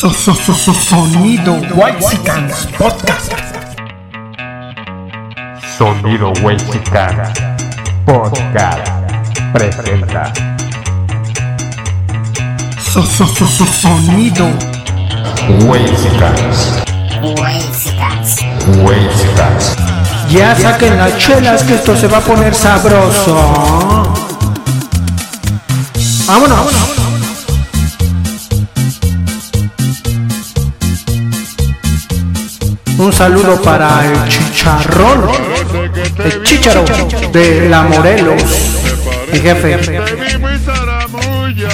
So, so, so, so, sonido Whitesicans Podcast. Sonido Whitesicans Podcast presenta So, so, so, so, sonido Whitesicans Whitesicans Ya saquen las chelas que esto se va a poner sabroso. Vámonos. Un saludo para el chicharrón, el chicharo de la Morelos, mi jefe.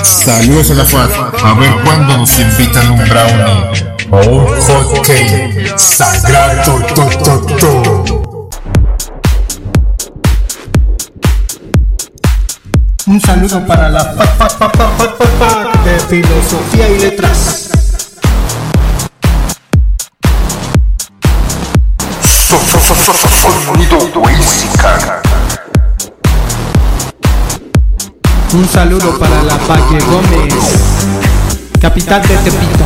Saludos a la FAD. A ver cuándo nos invitan un brownie o un hot cake sagrado. To, to, to. Un saludo para la pa, pa, pa, pa, pa, pa, pa de filosofía y letras. Sonido Un saludo para la Valle Gómez, capital de Tepito.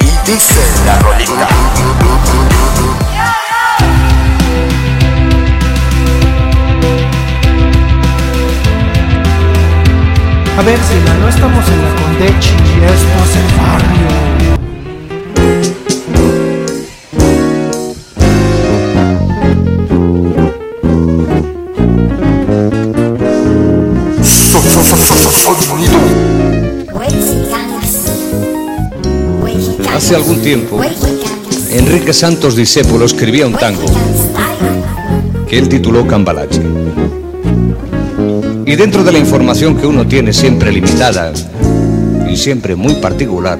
Y dice la rolita A ver, Sila, no estamos en la Condechi, esto es el barrio. Hace algún tiempo, Enrique Santos Discépolo escribía un tango que él tituló Cambalache. Y dentro de la información que uno tiene siempre limitada y siempre muy particular,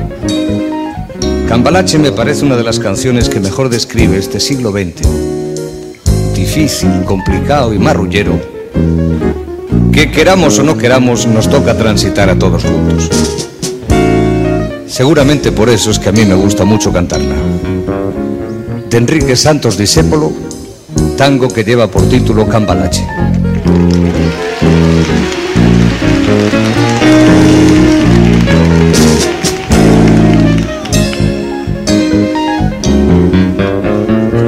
Cambalache me parece una de las canciones que mejor describe este siglo XX. Difícil, complicado y marrullero, que queramos o no queramos nos toca transitar a todos juntos. Seguramente por eso es que a mí me gusta mucho cantarla. De Enrique Santos Discépolo, tango que lleva por título Cambalache.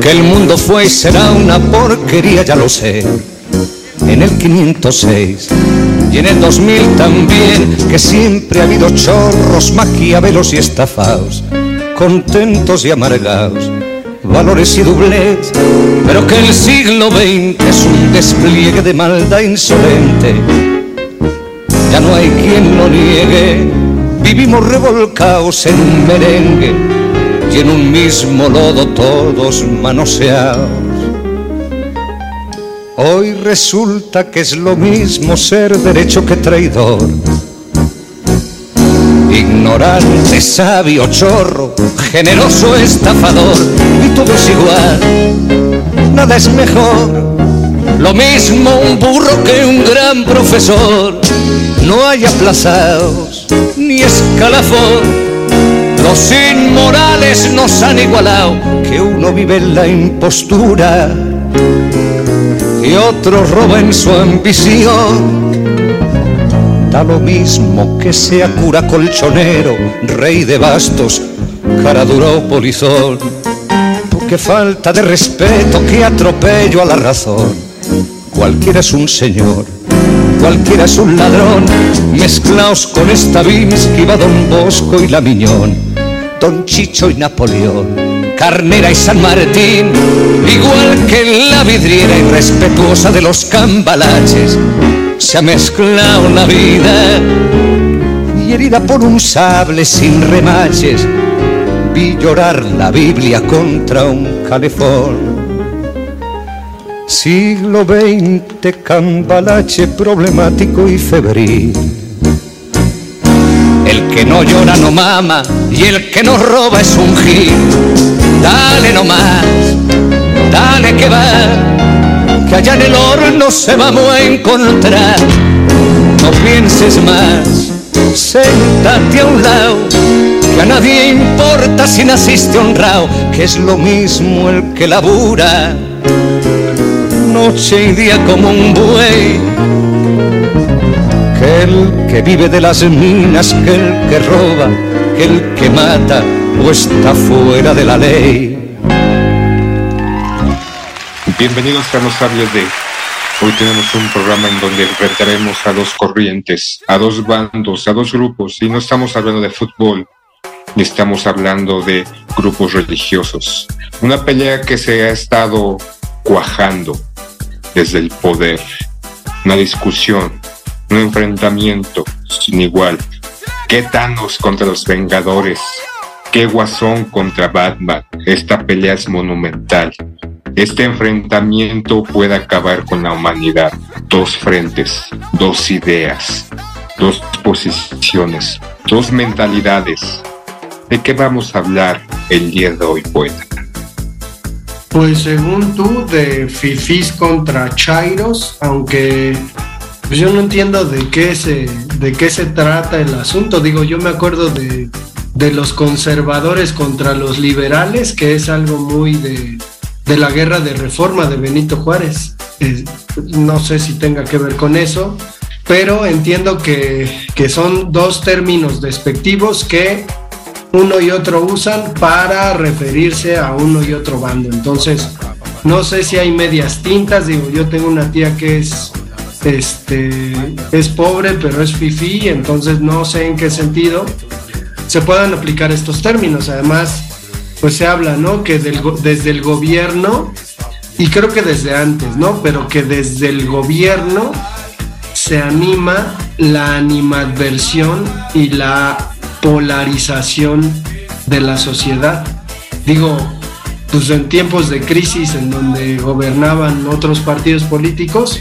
Que el mundo fue y será una porquería, ya lo sé. En el 506 y en el 2000 también, que siempre ha habido chorros, maquiavelos y estafados, contentos y amargados, valores y doblez, pero que el siglo XX es un despliegue de maldad insolente. Ya no hay quien lo niegue, vivimos revolcados en un merengue y en un mismo lodo todos manoseados. Hoy resulta que es lo mismo ser derecho que traidor. Ignorante, sabio, chorro, generoso, estafador, y todo es igual, nada es mejor. Lo mismo un burro que un gran profesor, no hay aplazados ni escalafón. Los inmorales nos han igualado, que uno vive en la impostura y otro roba en su ambición. Da lo mismo que sea cura colchonero, rey de bastos, cara dura o polizón. Qué falta de respeto, qué atropello a la razón. Cualquiera es un señor, cualquiera es un ladrón. Mezclaos con esta Vinsky, va Don Bosco y la Miñón, Don Chicho y Napoleón. Carnera y San Martín, igual que la vidriera irrespetuosa de los cambalaches, se ha mezclado la vida y herida por un sable sin remaches, vi llorar la Biblia contra un calefón. Siglo XX, cambalache problemático y febril. El que no llora no mama y el que no roba es un gil. Dale nomás, dale que va, que allá en el horno se vamos a encontrar. No pienses más, séntate a un lado, que a nadie importa si naciste honrado, que es lo mismo el que labura, noche y día como un buey el que vive de las minas, que el que roba, el que mata o está fuera de la ley. Bienvenidos a Los Sabios de. Hoy tenemos un programa en donde enfrentaremos a dos corrientes, a dos bandos, a dos grupos, y no estamos hablando de fútbol, ni estamos hablando de grupos religiosos. Una pelea que se ha estado cuajando desde el poder, una discusión, un enfrentamiento sin igual. ¿Qué Thanos contra los Vengadores? ¿Qué Guasón contra Batman? Esta pelea es monumental. Este enfrentamiento puede acabar con la humanidad. Dos frentes, dos ideas, dos posiciones, dos mentalidades. ¿De qué vamos a hablar el día de hoy, poeta? Pues según tú, de Fifis contra Chairos, aunque pues yo no entiendo de qué se, de qué se trata el asunto. Digo, yo me acuerdo de, de los conservadores contra los liberales, que es algo muy de, de la guerra de reforma de Benito Juárez. No sé si tenga que ver con eso, pero entiendo que, que son dos términos despectivos que uno y otro usan para referirse a uno y otro bando. Entonces, no sé si hay medias tintas, digo, yo tengo una tía que es este es pobre, pero es fifi, entonces no sé en qué sentido se puedan aplicar estos términos. Además, pues se habla, ¿no? Que desde el gobierno, y creo que desde antes, ¿no? Pero que desde el gobierno se anima la animadversión y la polarización de la sociedad. Digo, pues en tiempos de crisis en donde gobernaban otros partidos políticos,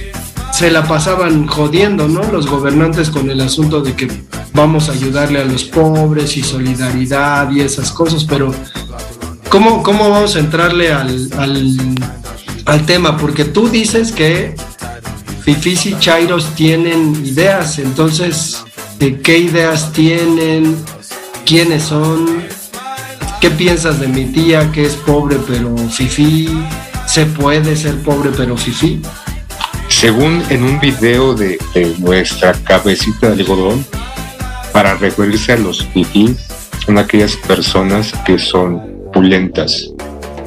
se la pasaban jodiendo, ¿no? Los gobernantes con el asunto de que vamos a ayudarle a los pobres y solidaridad y esas cosas, pero ¿cómo, cómo vamos a entrarle al, al, tema? Porque tú dices que Fifis y Chairos tienen ideas, entonces, ¿de qué ideas tienen? ¿Quiénes son? ¿Qué piensas de mi tía que es pobre pero fifi? ¿Se puede ser pobre pero fifi? Según en un video de, nuestra cabecita de algodón, para referirse a los fifís, son aquellas personas que son pulentas,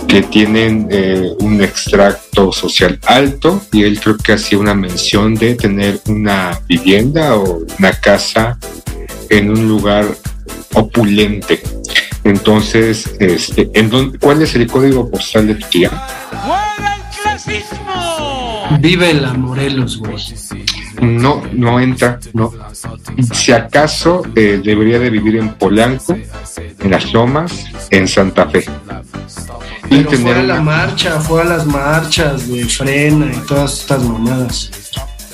que tienen eh, un extracto social alto y él creo que hacía una mención de tener una vivienda o una casa en un lugar opulente. Entonces, este, ¿en ¿cuál es el código postal de tu tía? Vive la Morelos, güey. No, no entra, no. Si acaso eh, debería de vivir en Polanco, en las Lomas, en Santa Fe. y tener fue a la marcha, fue a las marchas de frena y todas estas mamadas.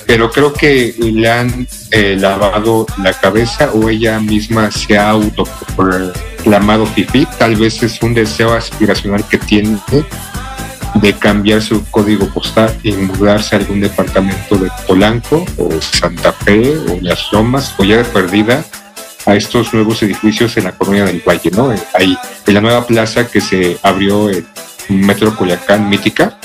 Pero creo que le han eh, lavado la cabeza o ella misma se ha autoclamado fifi. Tal vez es un deseo aspiracional que tiene de cambiar su código postal y mudarse a algún departamento de Polanco o Santa Fe o Las Lomas o ya de perdida a estos nuevos edificios en la colonia del Valle, ¿no? Ahí, en la nueva plaza que se abrió en Metro Coyacán, Mítica,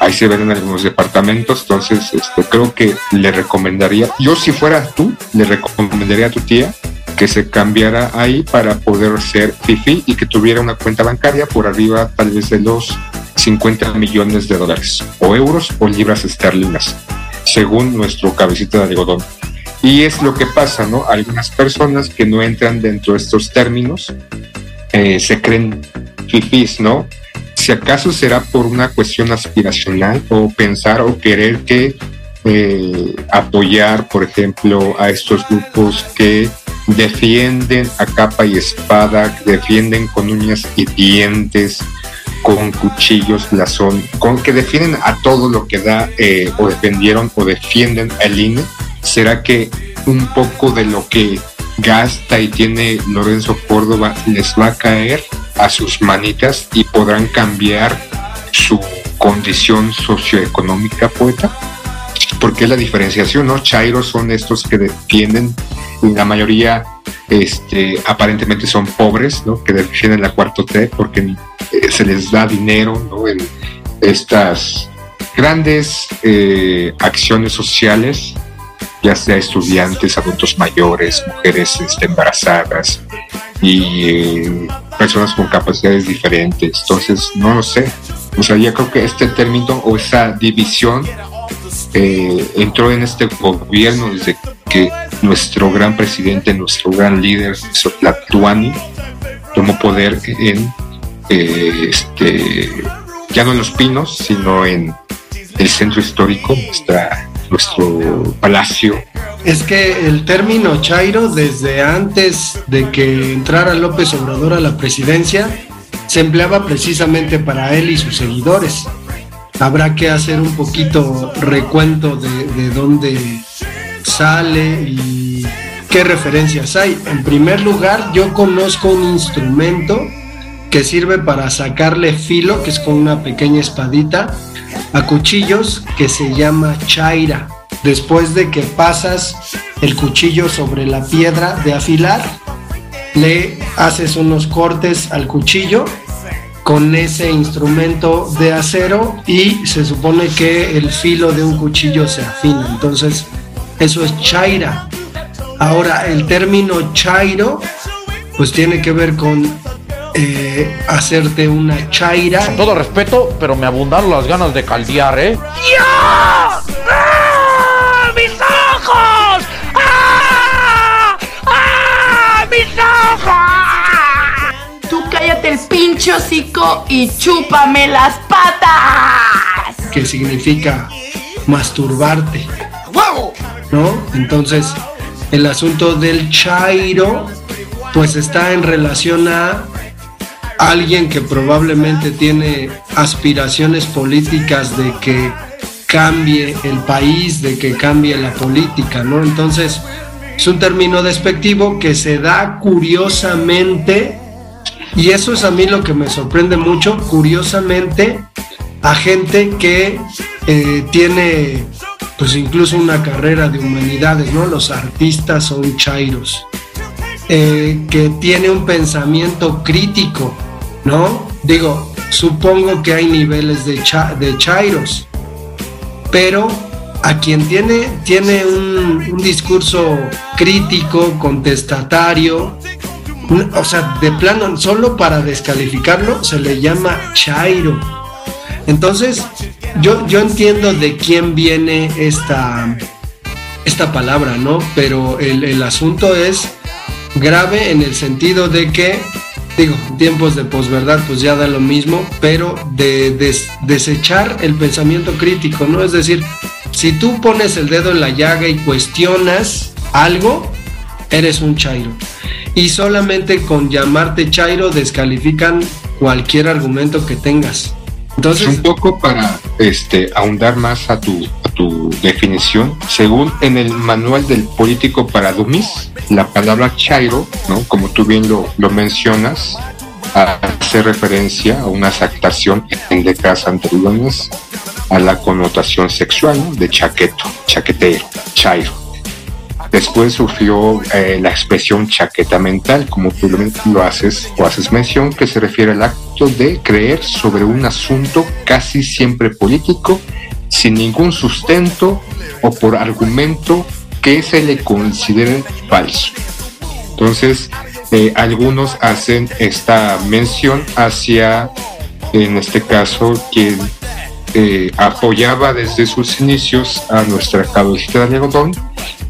ahí se ven algunos departamentos, entonces este, creo que le recomendaría, yo si fuera tú, le recomendaría a tu tía que se cambiara ahí para poder ser FIFI y que tuviera una cuenta bancaria por arriba tal vez de los 50 millones de dólares, o euros o libras esterlinas, según nuestro cabecito de algodón. Y es lo que pasa, ¿no? Algunas personas que no entran dentro de estos términos eh, se creen fifís, ¿no? Si acaso será por una cuestión aspiracional o pensar o querer que eh, apoyar, por ejemplo, a estos grupos que defienden a capa y espada, defienden con uñas y dientes con cuchillos, blasón, con que defienden a todo lo que da eh, o defendieron o defienden al INE, ¿será que un poco de lo que gasta y tiene Lorenzo Córdoba les va a caer a sus manitas y podrán cambiar su condición socioeconómica, poeta? Porque la diferenciación, ¿no? Chairos son estos que defienden, la mayoría este, aparentemente son pobres, ¿no? Que defienden la cuarto T porque eh, se les da dinero, ¿no? En estas grandes eh, acciones sociales ya sea estudiantes, adultos mayores, mujeres este, embarazadas y eh, personas con capacidades diferentes. Entonces, no lo sé. O sea, yo creo que este término o esa división entró en este gobierno desde que nuestro gran presidente, nuestro gran líder, Tlatuani, tomó poder en eh, este ya no en Los Pinos, sino en el centro histórico, nuestro palacio. Es que el término Chairo, desde antes de que entrara López Obrador a la presidencia, se empleaba precisamente para él y sus seguidores. Habrá que hacer un poquito recuento de, de dónde sale y qué referencias hay. En primer lugar, yo conozco un instrumento que sirve para sacarle filo, que es con una pequeña espadita, a cuchillos que se llama chaira. Después de que pasas el cuchillo sobre la piedra de afilar, le haces unos cortes al cuchillo con ese instrumento de acero y se supone que el filo de un cuchillo se afina. Entonces, eso es chaira. Ahora, el término chairo, pues tiene que ver con eh, hacerte una chaira. Con todo respeto, pero me abundaron las ganas de caldear, ¿eh? ¡Ah! ¡Mis ojos! ¡Ah! ¡Ah! ¡Mis ojos! Tú cállate el pinche hocico y chúpame las patas. Que significa masturbarte. ¿No? Entonces, el asunto del chairo, pues está en relación a alguien que probablemente tiene aspiraciones políticas de que cambie el país, de que cambie la política, ¿no? Entonces, es un término despectivo que se da curiosamente, y eso es a mí lo que me sorprende mucho, curiosamente, a gente que eh, tiene pues incluso una carrera de humanidades, ¿no? Los artistas son chairos. Eh, que tiene un pensamiento crítico, ¿no? Digo, supongo que hay niveles de, cha- chairos, pero a quien tiene, tiene un, discurso crítico, contestatario, o sea, de plano, solo para descalificarlo se le llama chairo. Entonces, yo, yo entiendo de quién viene esta, esta palabra, ¿no? Pero el, el asunto es grave en el sentido de que, digo, tiempos de posverdad pues ya da lo mismo, pero de des- desechar el pensamiento crítico, ¿no? Es decir, si tú pones el dedo en la llaga y cuestionas algo, eres un chairo. Y solamente con llamarte chairo descalifican cualquier argumento que tengas. Entonces, un poco para este ahondar más a tu a tu definición según en el manual del político para dummies la palabra chairo no como tú bien lo, mencionas hace referencia a una aceptación en décadas anteriores a la connotación sexual de chaqueto chaquetero chairo Después surgió eh, la expresión chaqueta mental, como tú lo, haces o haces mención, que se refiere al acto de creer sobre un asunto casi siempre político, sin ningún sustento o por argumento que se le considere falso. Entonces, eh, algunos hacen esta mención hacia, en este caso, quien eh, apoyaba desde sus inicios a nuestra cabecita de algodón,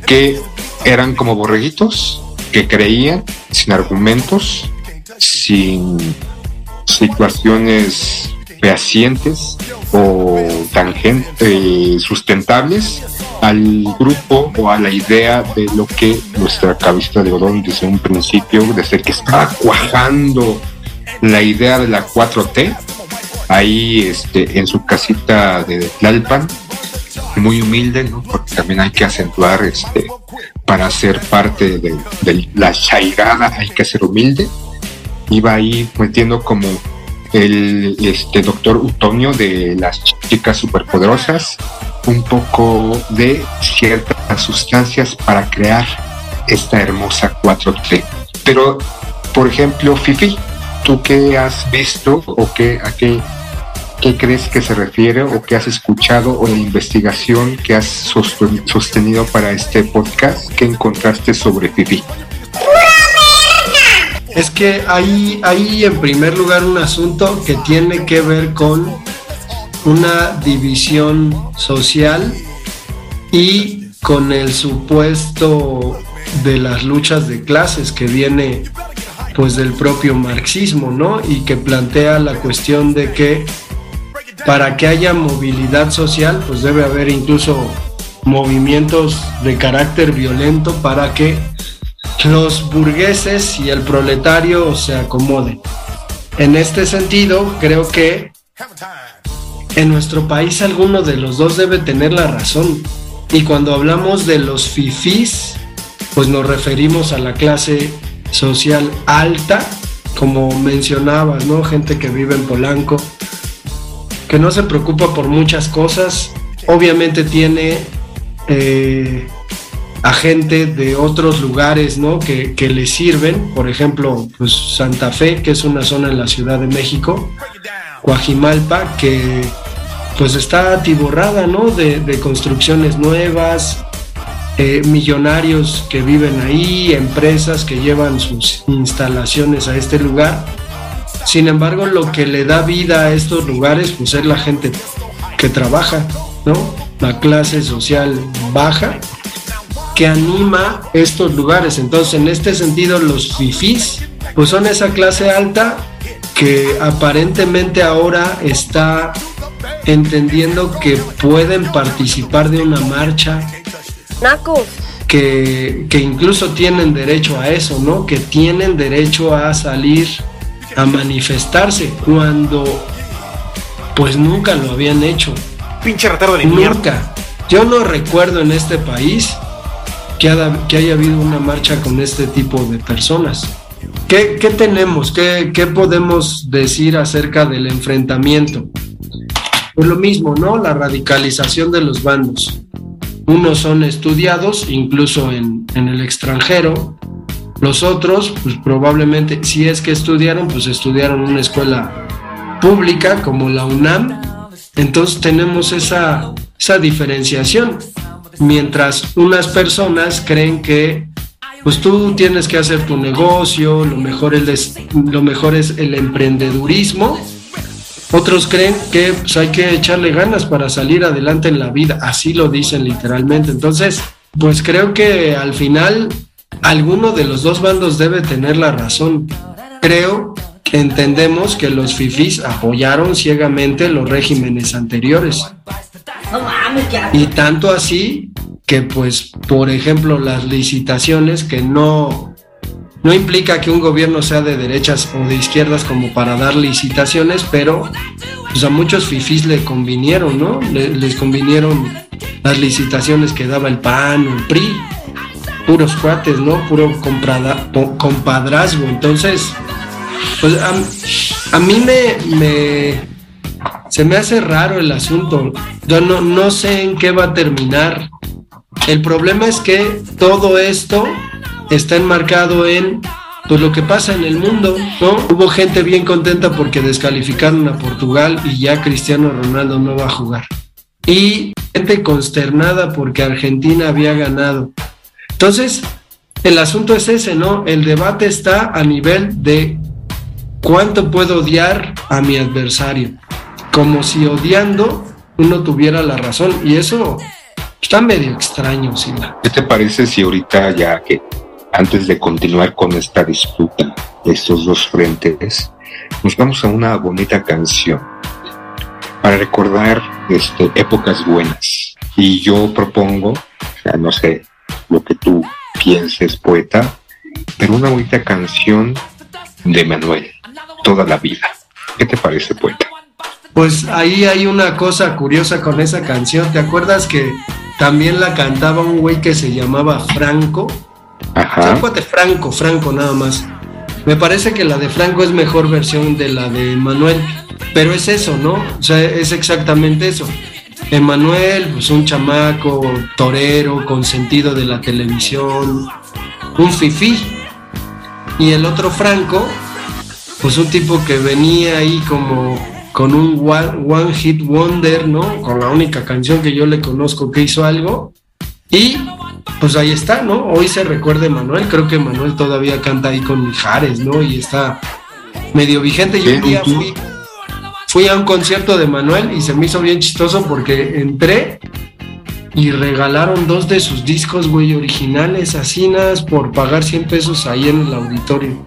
que eran como borreguitos, que creían sin argumentos, sin situaciones fehacientes o tangentes sustentables al grupo o a la idea de lo que nuestra cabecita de algodón desde un principio, desde que estaba cuajando la idea de la 4T, ahí este, en su casita de Tlalpan, muy humilde, ¿no? porque también hay que acentuar, este, para ser parte de, la chairada hay que ser humilde, iba ahí metiendo como el este, doctor Utonio de las chicas superpoderosas, un poco de ciertas sustancias para crear esta hermosa 4T. Pero, por ejemplo, Fifi, ¿tú qué has visto o qué, a qué, qué crees que se refiere o qué has escuchado o la investigación que has sosten- sostenido para este podcast? ¿Qué encontraste sobre Fifi? Es que hay, hay en primer lugar un asunto que tiene que ver con una división social y con el supuesto de las luchas de clases que viene pues del propio marxismo, ¿no? Y que plantea la cuestión de que para que haya movilidad social, pues debe haber incluso movimientos de carácter violento para que los burgueses y el proletario se acomoden. En este sentido, creo que en nuestro país alguno de los dos debe tener la razón. Y cuando hablamos de los fifís, pues nos referimos a la clase social alta, como mencionabas, ¿no? Gente que vive en Polanco, que no se preocupa por muchas cosas. Obviamente tiene eh, a gente de otros lugares, ¿no? Que, que le sirven, por ejemplo, pues Santa Fe, que es una zona en la Ciudad de México, Coajimalpa, que pues está atiborrada, ¿no? De, de construcciones nuevas, eh, millonarios que viven ahí, empresas que llevan sus instalaciones a este lugar. Sin embargo, lo que le da vida a estos lugares, pues es la gente que trabaja, ¿no? La clase social baja que anima estos lugares. Entonces, en este sentido, los fifís, pues son esa clase alta que aparentemente ahora está entendiendo que pueden participar de una marcha, que, que incluso tienen derecho a eso, ¿no? Que tienen derecho a salir a manifestarse cuando pues nunca lo habían hecho. Pinche retardo de mierda. Nunca. Yo no recuerdo en este país que, haya- que haya habido una marcha con este tipo de personas. ¿Qué, qué tenemos? ¿Qué, qué podemos decir acerca del enfrentamiento? Pues lo mismo, ¿no? La radicalización de los bandos. Unos son estudiados, incluso en, en el extranjero. Los otros, pues probablemente, si es que estudiaron, pues estudiaron una escuela pública como la UNAM. Entonces tenemos esa, esa diferenciación. Mientras unas personas creen que pues tú tienes que hacer tu negocio, lo mejor es, lo mejor es el emprendedurismo. Otros creen que pues, hay que echarle ganas para salir adelante en la vida, así lo dicen literalmente. Entonces, pues creo que al final alguno de los dos bandos debe tener la razón. Creo que entendemos que los fifís apoyaron ciegamente los regímenes anteriores. Y tanto así que pues, por ejemplo, las licitaciones que no, no implica que un gobierno sea de derechas o de izquierdas como para dar licitaciones, pero pues a muchos fifís le convinieron, ¿no? Le- les convinieron las licitaciones que daba el PAN o el PRI, puros cuates, ¿no? Puro comprada- compadrazgo. Entonces, pues a, a mí me, me- se me hace raro el asunto. Yo no, no sé en qué va a terminar. El problema es que todo esto está enmarcado en pues lo que pasa en el mundo, ¿no? Hubo gente bien contenta porque descalificaron a Portugal y ya Cristiano Ronaldo no va a jugar. Y gente consternada porque Argentina había ganado. Entonces, el asunto es ese, ¿no? El debate está a nivel de cuánto puedo odiar a mi adversario. Como si odiando uno tuviera la razón. Y eso está medio extraño, Sila. ¿Qué te parece si ahorita ya que antes de continuar con esta disputa de estos dos frentes, nos vamos a una bonita canción para recordar este, épocas buenas? Y yo propongo, no sé lo que tú pienses, poeta, pero una bonita canción de Manuel, toda la vida. ¿Qué te parece, poeta? Pues ahí hay una cosa curiosa con esa canción. ¿Te acuerdas que también la cantaba un güey que se llamaba Franco? Ajá. Franco, Franco nada más. Me parece que la de Franco es mejor versión de la de Manuel, pero es eso, ¿no? O sea, es exactamente eso. Emanuel, pues un chamaco torero con sentido de la televisión, un fifí. Y el otro Franco, pues un tipo que venía ahí como con un one, one hit wonder, ¿no? Con la única canción que yo le conozco que hizo algo. Y pues ahí está, ¿no? Hoy se recuerda Manuel, creo que Manuel todavía canta ahí con Mijares, ¿no? Y está medio vigente. Yo un día fui, fui a un concierto de Manuel y se me hizo bien chistoso porque entré y regalaron dos de sus discos, güey, originales, asinas, por pagar 100 pesos ahí en el auditorio.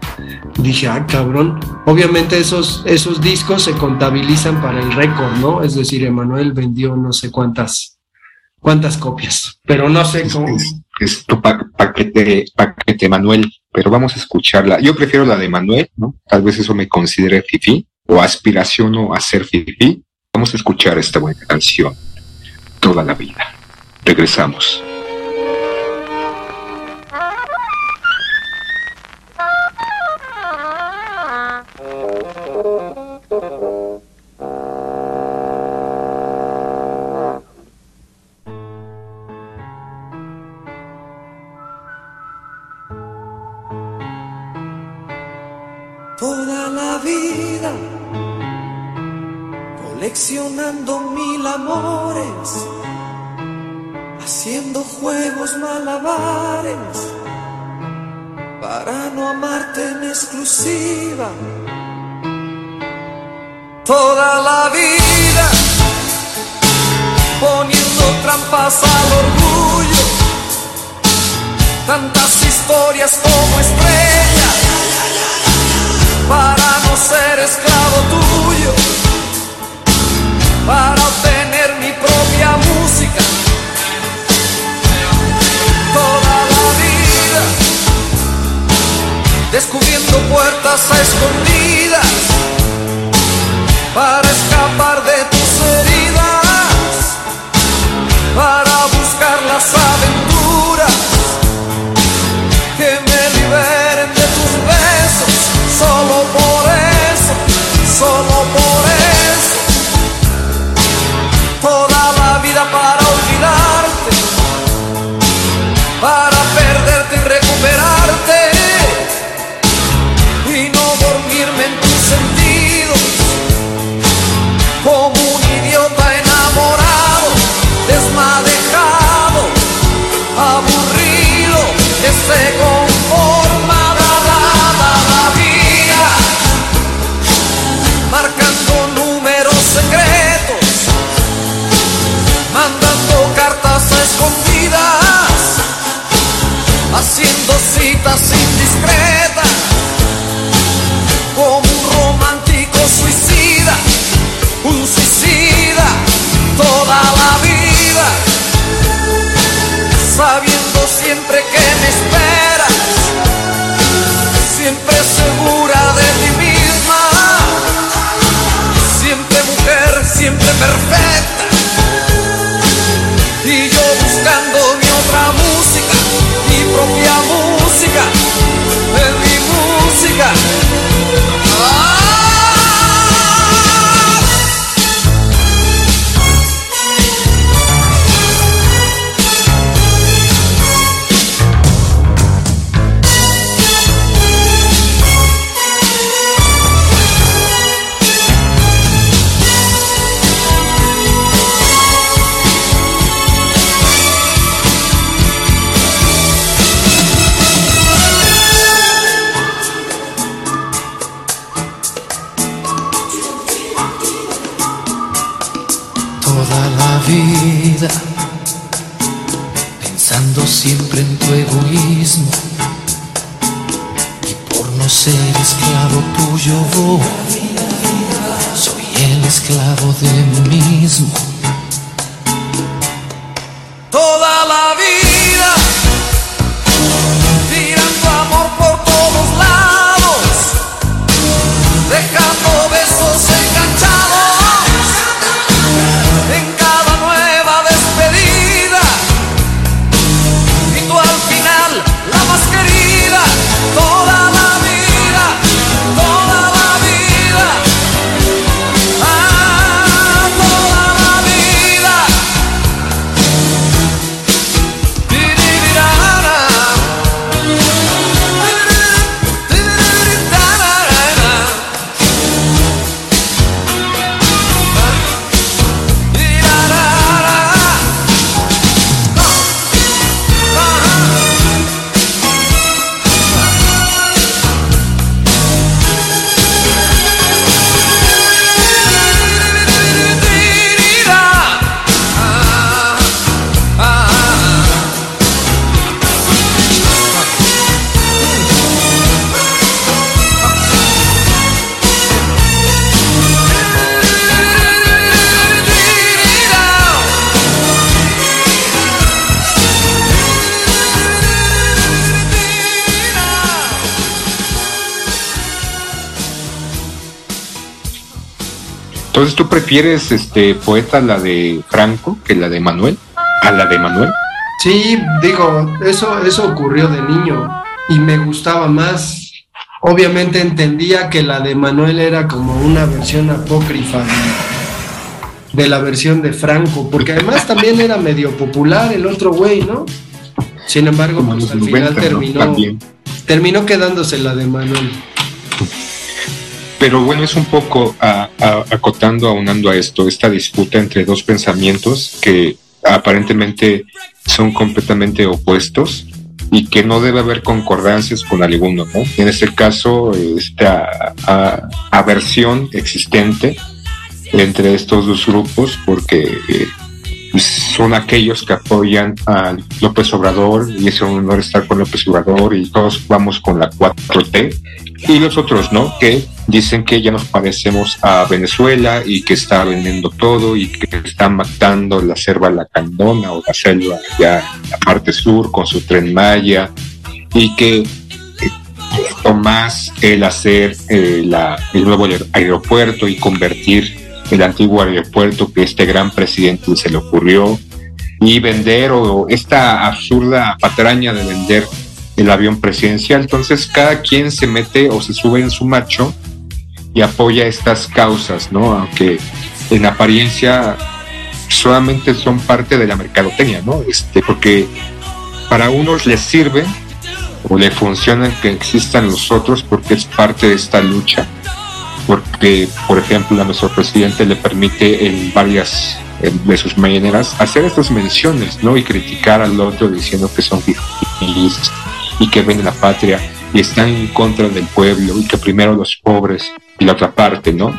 Dije, ah, cabrón. Obviamente esos, esos discos se contabilizan para el récord, ¿no? Es decir, Emanuel vendió no sé cuántas, cuántas copias, pero no sé cómo. Es, es tu pa- paquete, paquete Manuel, pero vamos a escucharla. Yo prefiero la de Manuel, ¿no? Tal vez eso me considere fifi o aspiraciono a ser fifi. Vamos a escuchar esta buena canción toda la vida. Regresamos. Toda la vida coleccionando mil amores, haciendo juegos malabares para no amarte en exclusiva. Toda la vida poniendo trampas al orgullo, tantas historias como estrellas para no ser esclavo tuyo, para obtener mi propia música. Toda la vida descubriendo puertas a escondidas para escapar de Entonces, ¿tú prefieres, este, poeta, la de Franco que la de Manuel? ¿A la de Manuel? Sí, digo, eso, eso ocurrió de niño y me gustaba más. Obviamente entendía que la de Manuel era como una versión apócrifa de, la versión de Franco, porque además también era medio popular el otro güey, ¿no? Sin embargo, pues al final 90, ¿no? terminó, terminó quedándose la de Manuel. Pero bueno, es un poco a- a- acotando, aunando a esto, esta disputa entre dos pensamientos que aparentemente son completamente opuestos y que no debe haber concordancias con alguno, ¿no? En este caso, esta aversión existente entre estos dos grupos, porque eh, son aquellos que apoyan a López Obrador y es un honor estar con López Obrador y todos vamos con la 4T y los otros no, que dicen que ya nos parecemos a Venezuela y que está vendiendo todo y que está matando la selva lacandona o la selva ya la parte sur con su tren Maya y que o más el hacer eh, la- el nuevo aer- aeropuerto y convertir el antiguo aeropuerto que este gran presidente se le ocurrió y vender o esta absurda patraña de vender el avión presidencial. Entonces cada quien se mete o se sube en su macho y apoya estas causas, ¿no? Aunque en apariencia solamente son parte de la mercadotecnia, ¿no? Este, porque para unos les sirve o le funciona que existan los otros porque es parte de esta lucha. Porque, por ejemplo, a nuestro presidente le permite en varias de sus mañaneras hacer estas menciones, ¿no? Y criticar al otro diciendo que son fifís y que ven la patria y están en contra del pueblo y que primero los pobres y la otra parte, ¿no?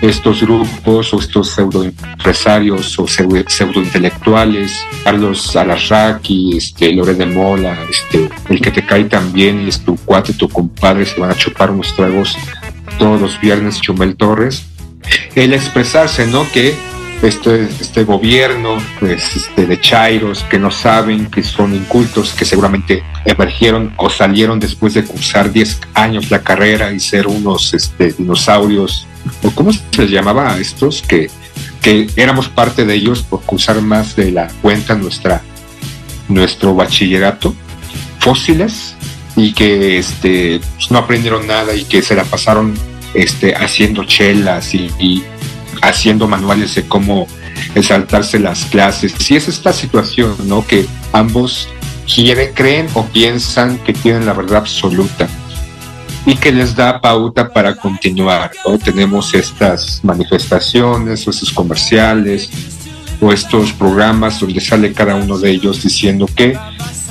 Estos grupos o estos pseudo empresarios o pseudo, intelectuales, Carlos Alarraqui, este, Lore de Mola, este, el que te cae también y es tu cuate, tu compadre, se van a chupar unos tragos todos los viernes, Chumel Torres, el expresarse, ¿no? Que este, este gobierno pues, este, de Chairos que no saben, que son incultos, que seguramente emergieron o salieron después de cursar 10 años la carrera y ser unos este, dinosaurios, o cómo se les llamaba a estos, que, que éramos parte de ellos por cursar más de la cuenta nuestra, nuestro bachillerato, fósiles, y que este, pues, no aprendieron nada y que se la pasaron este, haciendo chelas y, y haciendo manuales de cómo saltarse las clases. Y es esta situación, ¿no? Que ambos quieren, creen o piensan que tienen la verdad absoluta y que les da pauta para continuar. ¿no? Tenemos estas manifestaciones o estos comerciales o estos programas donde sale cada uno de ellos diciendo que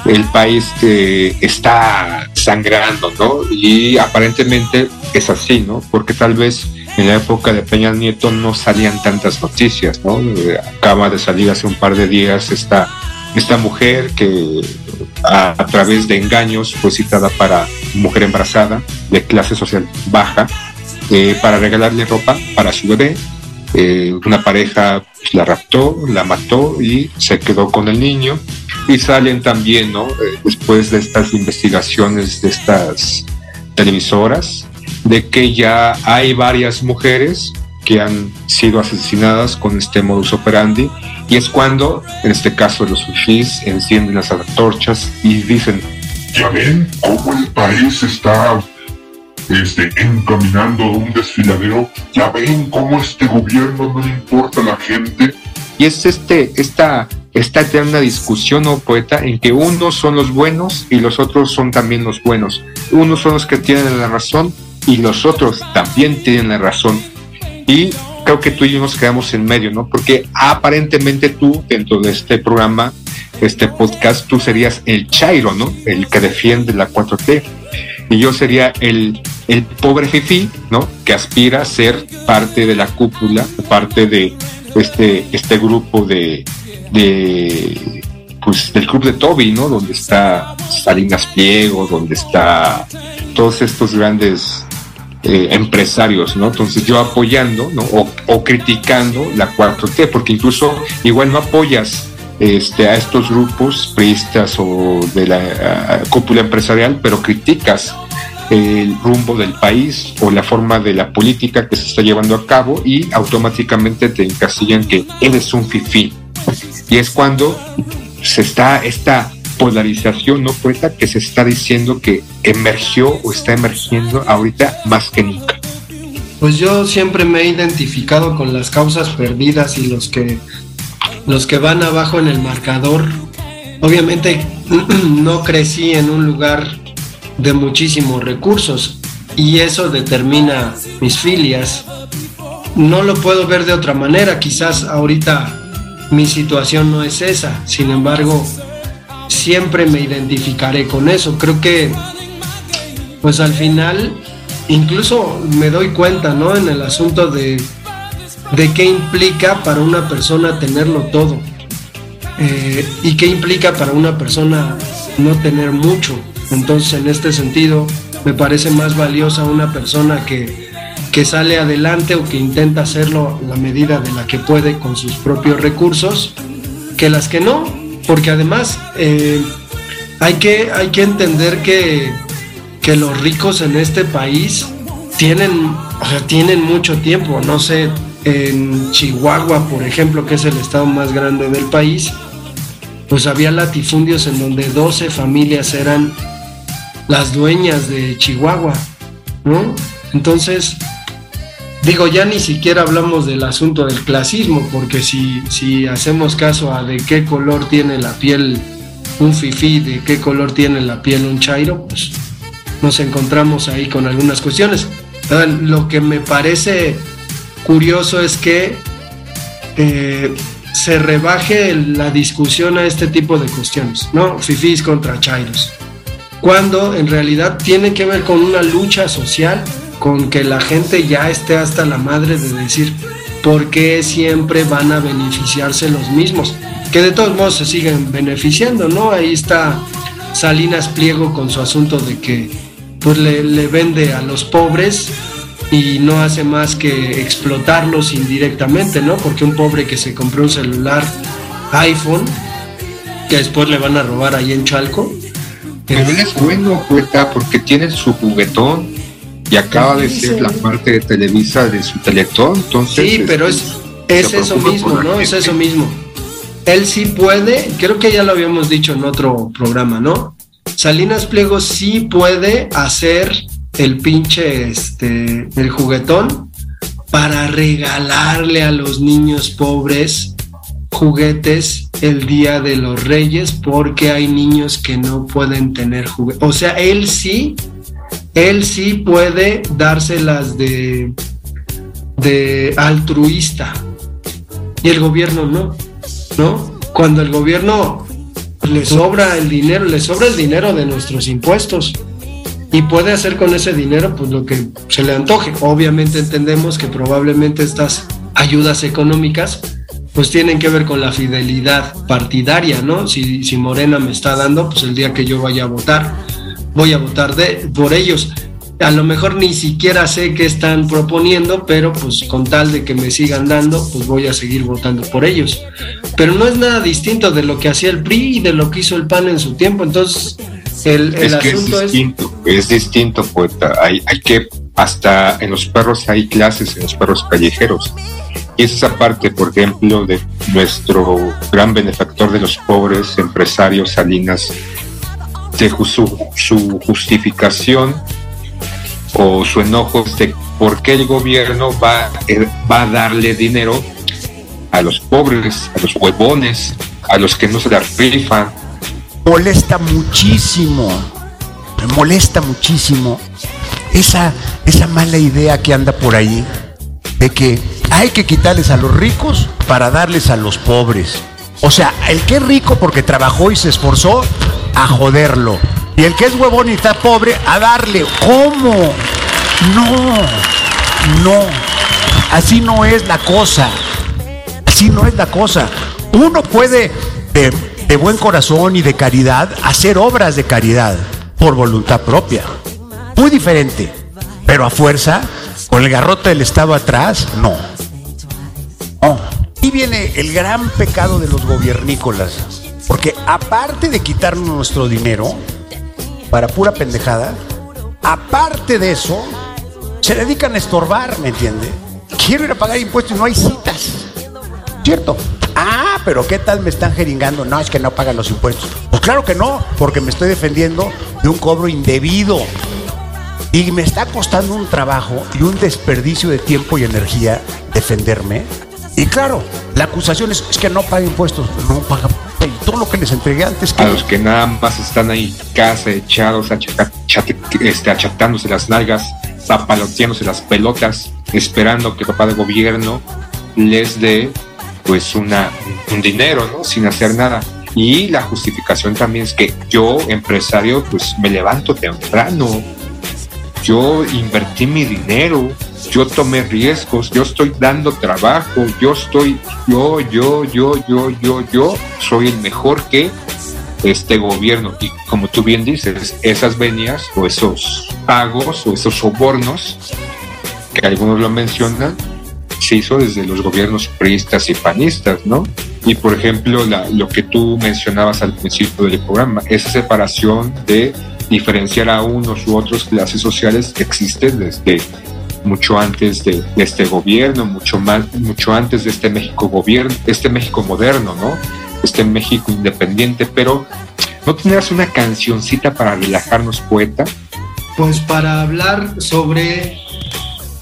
el país eh, está sangrando, ¿no? Y aparentemente es así, ¿no? Porque tal vez en la época de Peña Nieto no salían tantas noticias, ¿no? Eh, Acaba de salir hace un par de días esta, esta mujer que a, través de engaños fue citada para mujer embarazada de clase social baja eh, para regalarle ropa para su bebé. Una pareja pues, la raptó, la mató y se quedó con el niño. Y salen también, ¿no? Eh, después de estas investigaciones de estas televisoras, de que ya hay varias mujeres que han sido asesinadas con este modus operandi y es cuando, en este caso los fifís, encienden las antorchas y dicen Ya ven cómo el país está este, encaminando a un desfiladero. Ya ven cómo este gobierno no le importa a la gente. Y es este, esta, esta eterna discusión, o poeta, en que unos son los buenos y los otros son también los buenos. Unos son los que tienen la razón y los otros también tienen la razón. Y creo que tú y yo nos quedamos en medio, ¿no? Porque aparentemente tú, dentro de este programa, este podcast, tú serías el Chairo, ¿no? El que defiende la 4T. Y yo sería el, el pobre fifí, ¿no? Que aspira a ser parte de la cúpula, parte de este, este grupo de, de pues del club de Toby, ¿no? Donde está Salinas Pliego, donde está todos estos grandes eh, empresarios, ¿no? Entonces yo apoyando, ¿no? O, criticando la 4T, porque incluso igual no apoyas este, a estos grupos priistas o de la cúpula empresarial, pero criticas el rumbo del país o la forma de la política que se está llevando a cabo y automáticamente te encasillan que eres un fifí. Y es cuando se está esta polarización no poeta que se está diciendo que emergió o está emergiendo ahorita más que nunca. Pues yo siempre me he identificado con las causas perdidas y los que los que van abajo en el marcador. Obviamente no crecí en un lugar de muchísimos recursos y eso determina mis filias. No lo puedo ver de otra manera, quizás ahorita mi situación no es esa, sin embargo, siempre me identificaré con eso. Creo que, pues al final, incluso me doy cuenta, ¿no? En el asunto de, de qué implica para una persona tenerlo todo eh, y qué implica para una persona no tener mucho. Entonces, en este sentido, me parece más valiosa una persona que, que sale adelante o que intenta hacerlo la medida de la que puede con sus propios recursos, que las que no, porque además eh, hay, que, hay que entender que, que los ricos en este país tienen, o sea, tienen mucho tiempo, no sé, en Chihuahua, por ejemplo, que es el estado más grande del país, pues había latifundios en donde 12 familias eran las dueñas de Chihuahua, ¿no? Entonces, digo, ya ni siquiera hablamos del asunto del clasismo, porque si, si hacemos caso a de qué color tiene la piel un fifí, de qué color tiene la piel un chairo, pues nos encontramos ahí con algunas cuestiones. Lo que me parece curioso es que eh, se rebaje la discusión a este tipo de cuestiones, ¿no? Fifís contra chairos cuando en realidad tiene que ver con una lucha social, con que la gente ya esté hasta la madre de decir por qué siempre van a beneficiarse los mismos, que de todos modos se siguen beneficiando, ¿no? Ahí está Salinas Pliego con su asunto de que pues le, le vende a los pobres y no hace más que explotarlos indirectamente, ¿no? Porque un pobre que se compró un celular iPhone, que después le van a robar ahí en Chalco, pero él es bueno, poeta, porque tiene su juguetón y acaba de ser la parte de Televisa de su teletón. Entonces, sí, pero es, es eso mismo, ¿no? Es eso mismo. Él sí puede, creo que ya lo habíamos dicho en otro programa, ¿no? Salinas Pliego sí puede hacer el pinche, este, el juguetón para regalarle a los niños pobres juguetes el día de los reyes porque hay niños que no pueden tener juguetes. O sea, él sí, él sí puede dárselas de, de altruista y el gobierno no, ¿no? Cuando el gobierno le sobra el dinero, le sobra el dinero de nuestros impuestos y puede hacer con ese dinero pues lo que se le antoje. Obviamente entendemos que probablemente estas ayudas económicas pues tienen que ver con la fidelidad partidaria, ¿no? Si, si Morena me está dando, pues el día que yo vaya a votar, voy a votar de, por ellos. A lo mejor ni siquiera sé qué están proponiendo, pero pues con tal de que me sigan dando, pues voy a seguir votando por ellos. Pero no es nada distinto de lo que hacía el PRI y de lo que hizo el PAN en su tiempo. Entonces, el, el es que asunto es distinto, es... distinto, poeta. Hay, hay que, hasta en los perros hay clases en los perros callejeros. Esa parte, por ejemplo, de nuestro gran benefactor de los pobres, empresario Salinas, de su, justificación o su enojo de por qué el gobierno va, eh, va a darle dinero a los pobres, a los huevones, a los que no se la rifan. Molesta muchísimo, molesta muchísimo esa, esa mala idea que anda por ahí de que hay que quitarles a los ricos para darles a los pobres. O sea, el que es rico porque trabajó y se esforzó, a joderlo. Y el que es huevón y está pobre, a darle. ¿Cómo? No, no. Así no es la cosa. Así no es la cosa. Uno puede, de, buen corazón y de caridad, hacer obras de caridad por voluntad propia. Muy diferente. Pero a fuerza, con el garrote del Estado atrás, no. No. Y viene el gran pecado de los gobiernícolas. Porque aparte de quitarnos nuestro dinero para pura pendejada, aparte de eso, se dedican a estorbar, ¿me entiende? Quiero ir a pagar impuestos y no hay citas. ¿Cierto? Ah, pero ¿qué tal me están jeringando? No, es que no pagan los impuestos. Pues claro que no, porque me estoy defendiendo de un cobro indebido. Y me está costando un trabajo y un desperdicio de tiempo y energía defenderme. Y claro, la acusación es, que no paga impuestos. No paga todo lo que les entregué antes. A los que nada más están ahí casa echados, este, achatándose las nalgas, zapaloteándose las pelotas, esperando que papá de gobierno les dé pues una, un dinero, ¿no? Sin hacer nada. Y la justificación también es que yo, empresario, pues me levanto temprano. Yo invertí mi dinero, yo tomé riesgos, yo estoy dando trabajo, yo estoy, yo, yo, yo, yo, yo, yo, soy el mejor que este gobierno. Y como tú bien dices, esas venias o esos pagos o esos sobornos, que algunos lo mencionan, se hizo desde los gobiernos priistas y panistas, ¿no? Y por ejemplo, la- lo que tú mencionabas al principio del programa, esa separación de diferenciar a unos u otros clases sociales existe desde mucho antes de, este gobierno, mucho más, mucho antes de este México gobierno, este México moderno, ¿no? Este México independiente, pero ¿no tendrás una cancioncita para relajarnos, poeta? Pues para hablar sobre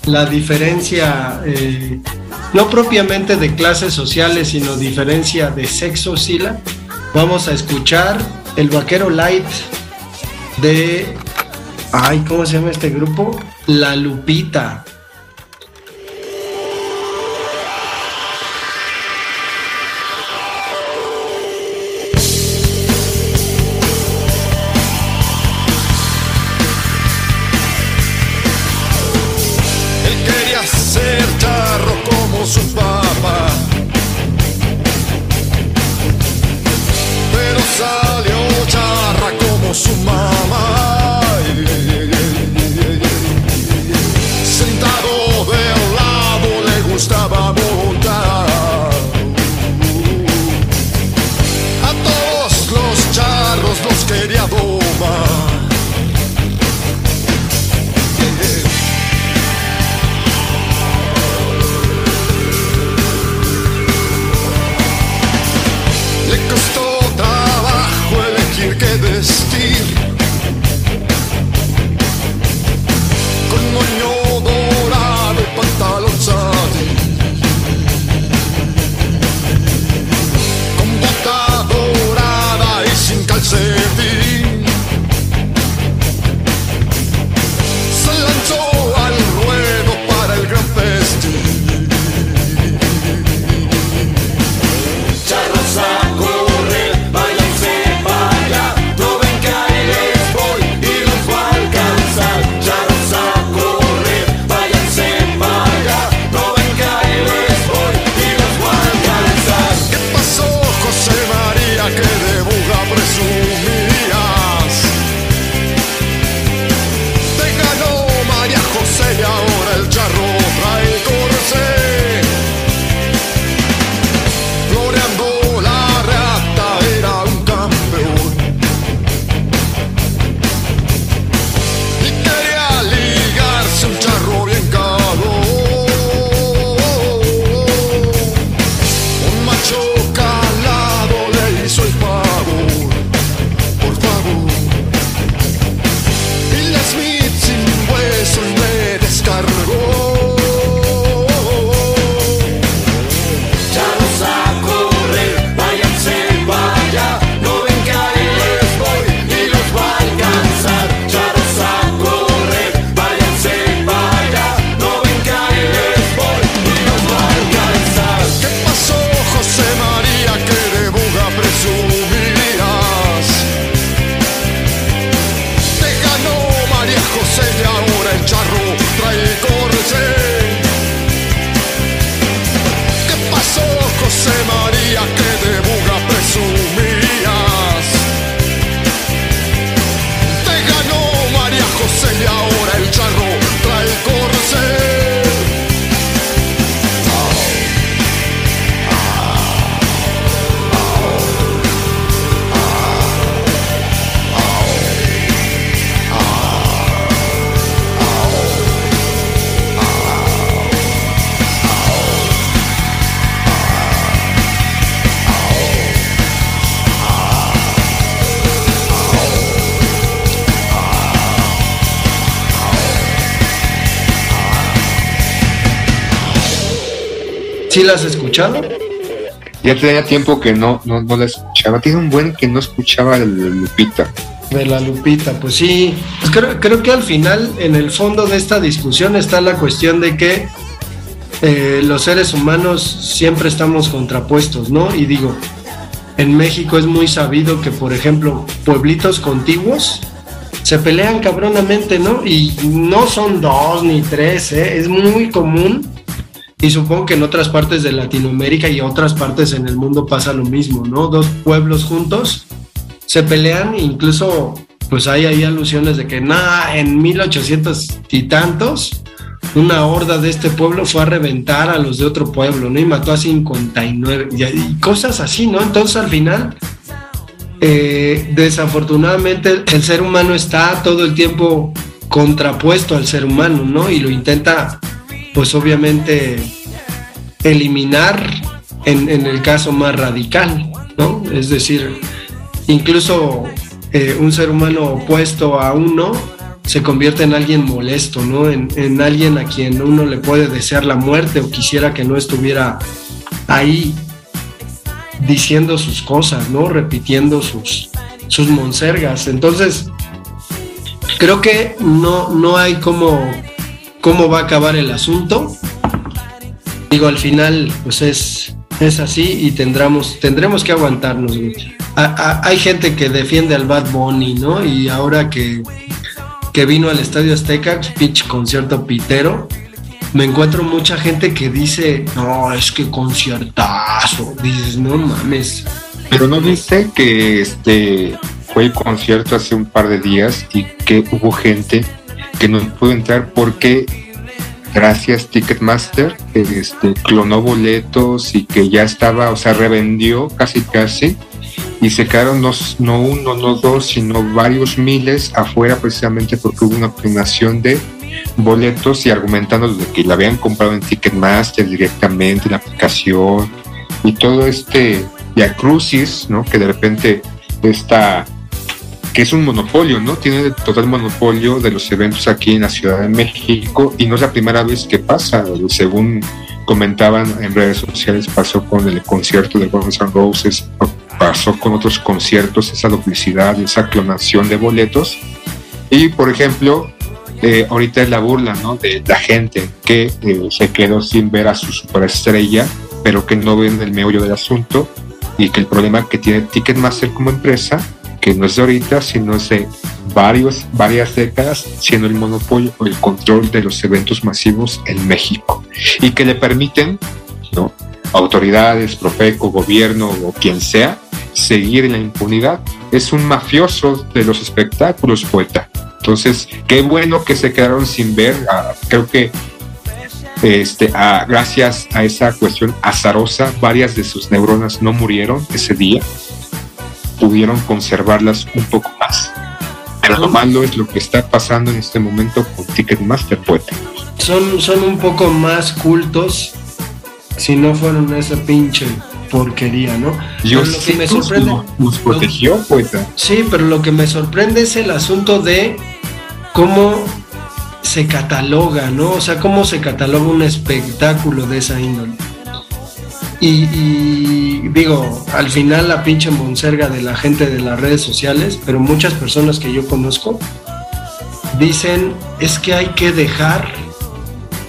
la diferencia, eh, no propiamente de clases sociales, sino diferencia de sexo, Sila, vamos a escuchar el Vaquero Light de, ay, ¿cómo se llama este grupo? La Lupita. ¿Sí la has escuchado? Ya tenía tiempo que no, no, no la escuchaba. Tiene un buen que no escuchaba el Lupita. De la Lupita, pues sí. Pues creo, creo que al final, en el fondo de esta discusión está la cuestión de que eh, los seres humanos siempre estamos contrapuestos, ¿no? Y digo, en México es muy sabido que, por ejemplo, pueblitos contiguos se pelean cabronamente, ¿no? Y no son dos ni tres, ¿eh? Es muy común. Y supongo que en otras partes de Latinoamérica y otras partes en el mundo pasa lo mismo, ¿no? Dos pueblos juntos se pelean, incluso pues hay ahí alusiones de que nada, en 1800 y tantos, una horda de este pueblo fue a reventar a los de otro pueblo, ¿no? Y mató a 59, y, y cosas así, ¿no? Entonces al final, eh, desafortunadamente el ser humano está todo el tiempo contrapuesto al ser humano, ¿no? Y lo intenta, pues obviamente, eliminar en, en el caso más radical, ¿no? Es decir, incluso eh, un ser humano opuesto a uno se convierte en alguien molesto, ¿no? En, en, alguien a quien uno le puede desear la muerte o quisiera que no estuviera ahí diciendo sus cosas, ¿no? Repitiendo sus, sus monsergas. Entonces, creo que no, no hay cómo, cómo va a acabar el asunto. Digo, al final, pues es, es así y tendremos, tendremos que aguantarnos. A, hay gente que defiende al Bad Bunny, ¿no? Y ahora que, que vino al Estadio Azteca, pitch concierto pitero, me encuentro mucha gente que dice, no, es que conciertazo. Dices, no mames. Pero no viste que este fue el concierto hace un par de días y que hubo gente que no pudo entrar porque gracias Ticketmaster este clonó boletos y que ya estaba, o sea, revendió casi casi y se quedaron no, no uno, no dos, sino varios miles afuera precisamente porque hubo una clonación de boletos y argumentando de que la habían comprado en Ticketmaster directamente, en la aplicación y todo este ya crucis, ¿no? Que de repente está que es un monopolio, ¿no? Tiene total monopolio de los eventos aquí en la Ciudad de México y no es la primera vez que pasa, según comentaban en redes sociales, pasó con el concierto de Guns N' Roses, pasó con otros conciertos, esa duplicidad, esa clonación de boletos. Y, por ejemplo, eh, ahorita es la burla, ¿no? De la gente que eh, se quedó sin ver a su superestrella, pero que no ven el meollo del asunto y que el problema que tiene Ticketmaster como empresa, que no es de ahorita, sino es de varios, varias décadas, siendo el monopolio o el control de los eventos masivos en México y que le permiten, ¿no? Autoridades, Profeco, gobierno o quien sea, seguir en la impunidad. Es un mafioso de los espectáculos, poeta. Entonces, qué bueno que se quedaron sin ver. Creo que este, gracias a esa cuestión azarosa, varias de sus neuronas no murieron ese día. Pudieron conservarlas un poco más. Pero lo malo es lo que está pasando en este momento con Ticketmaster, poeta. Son, son un poco más cultos si no fueron esa pinche porquería, ¿no? Yo pero lo que me sorprende nos, nos protegió, lo, poeta. Sí, pero lo que me sorprende es el asunto de cómo se cataloga, ¿no? O sea, cómo se cataloga un espectáculo de esa índole. Y, y, digo, al final la pinche monserga de la gente de las redes sociales, pero muchas personas que yo conozco dicen es que hay que dejar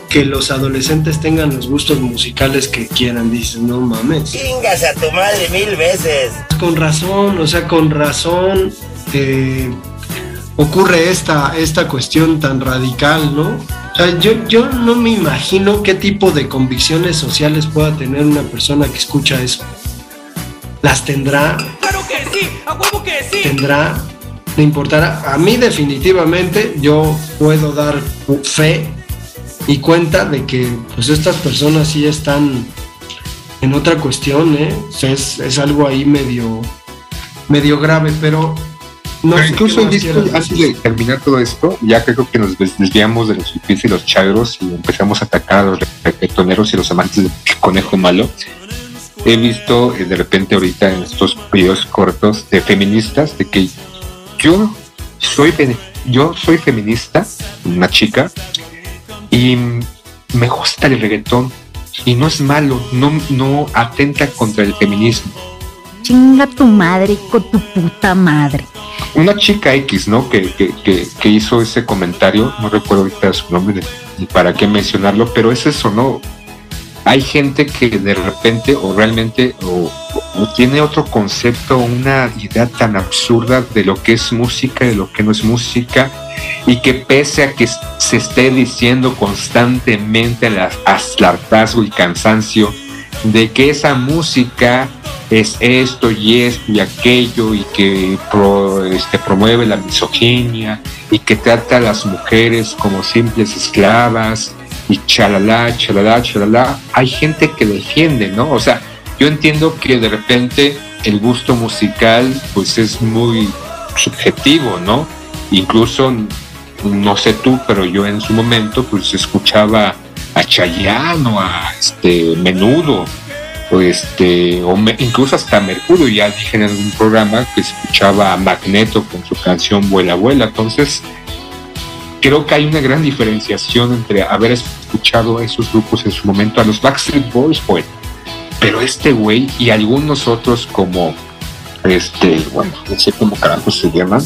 que los adolescentes tengan los gustos musicales que quieran. Dices, no mames. Chingas a tu madre mil veces. Con razón, o sea, con razón eh, ocurre esta, esta cuestión tan radical, ¿no? O sea, yo, yo no me imagino qué tipo de convicciones sociales pueda tener una persona que escucha eso. ¿Las tendrá? ¡Claro que sí! ¡A huevo que sí! ¿Tendrá? ¿Le importará? A mí definitivamente yo puedo dar fe y cuenta de que pues estas personas sí están en otra cuestión, ¿eh? O sea, es, es, algo ahí medio, medio grave, pero no pero incluso antes de terminar todo esto, ya creo que nos desviamos de los hippies y los chagros y empezamos a atacar a los reggaetoneros y los amantes del conejo malo. He visto eh, de repente ahorita en estos videos cortos de feministas de que yo soy yo soy feminista, una chica, y me gusta el reggaetón, y no es malo, no, no atenta contra el feminismo. Chinga tu madre con tu puta madre. Una chica X, ¿no? Que, que, que, hizo ese comentario, no recuerdo ahorita su nombre ni para qué mencionarlo, pero es eso, ¿no? Hay gente que de repente o realmente o, tiene otro concepto, una idea tan absurda de lo que es música, de lo que no es música, y que pese a que se esté diciendo constantemente al hartazgo y cansancio de que esa música es esto y esto y aquello y que pro- este, promueve la misoginia y que trata a las mujeres como simples esclavas y chalala, chalala, chalala, hay gente que defiende, ¿no? O sea, yo entiendo que de repente el gusto musical pues es muy subjetivo, ¿no? Incluso, no sé tú, pero yo en su momento pues escuchaba a Chayanne o a este Menudo o este o incluso hasta Mercurio ya dije en algún programa que escuchaba a Magneto con su canción Vuela Vuela entonces creo que hay una gran diferenciación entre haber escuchado a esos grupos en su momento a los Backstreet Boys bueno pero este güey y algunos otros como este bueno no sé cómo carajos se llaman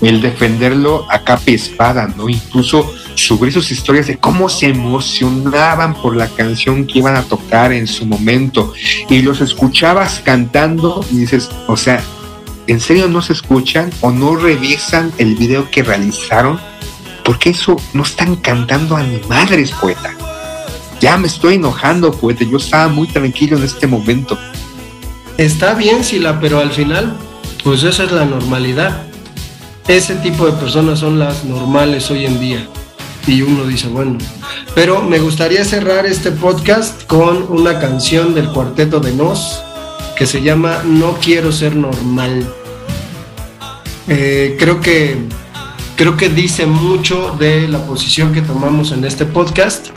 el defenderlo a capa espada, ¿no? Incluso subir sus historias de cómo se emocionaban por la canción que iban a tocar en su momento y los escuchabas cantando y dices, o sea, ¿en serio no se escuchan o no revisan el video que realizaron? Porque eso no están cantando a ni madres, poeta. Ya me estoy enojando, poeta. Yo estaba muy tranquilo en este momento. Está bien, Sila, pero al final, pues esa es la normalidad. Ese tipo de personas son las normales hoy en día. Y uno dice, bueno, pero me gustaría cerrar este podcast con una canción del cuarteto de Nos que se llama No quiero ser normal. Eh, creo que creo que dice mucho de la posición que tomamos en este podcast.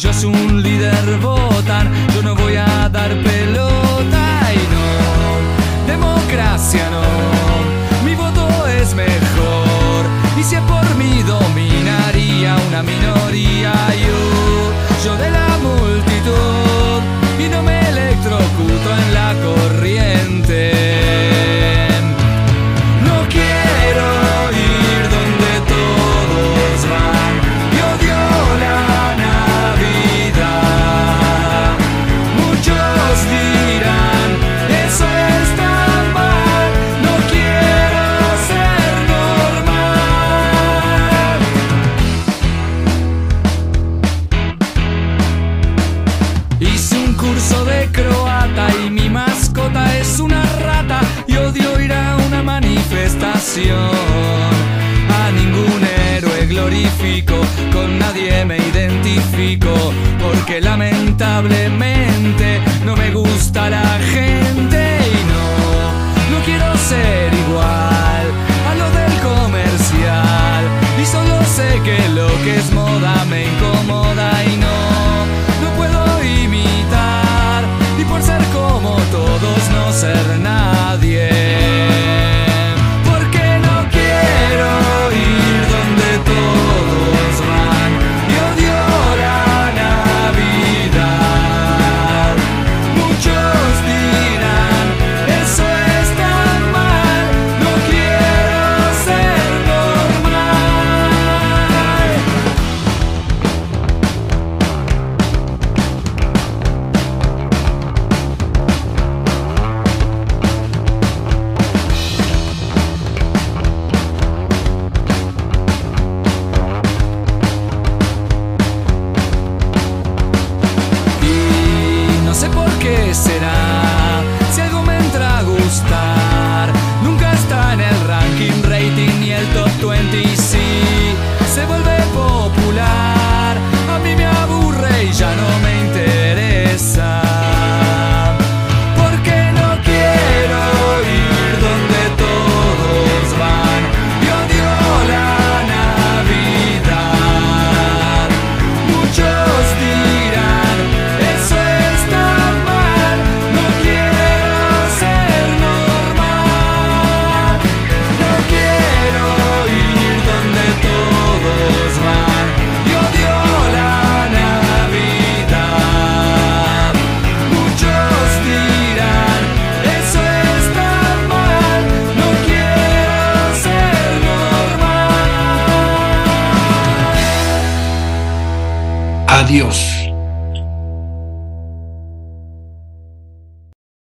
Y entre ellos un líder votan, yo no voy a dar pelota y no, democracia no, mi voto es mejor. Y si es por mí dominaría una minoría. Yo, yo de la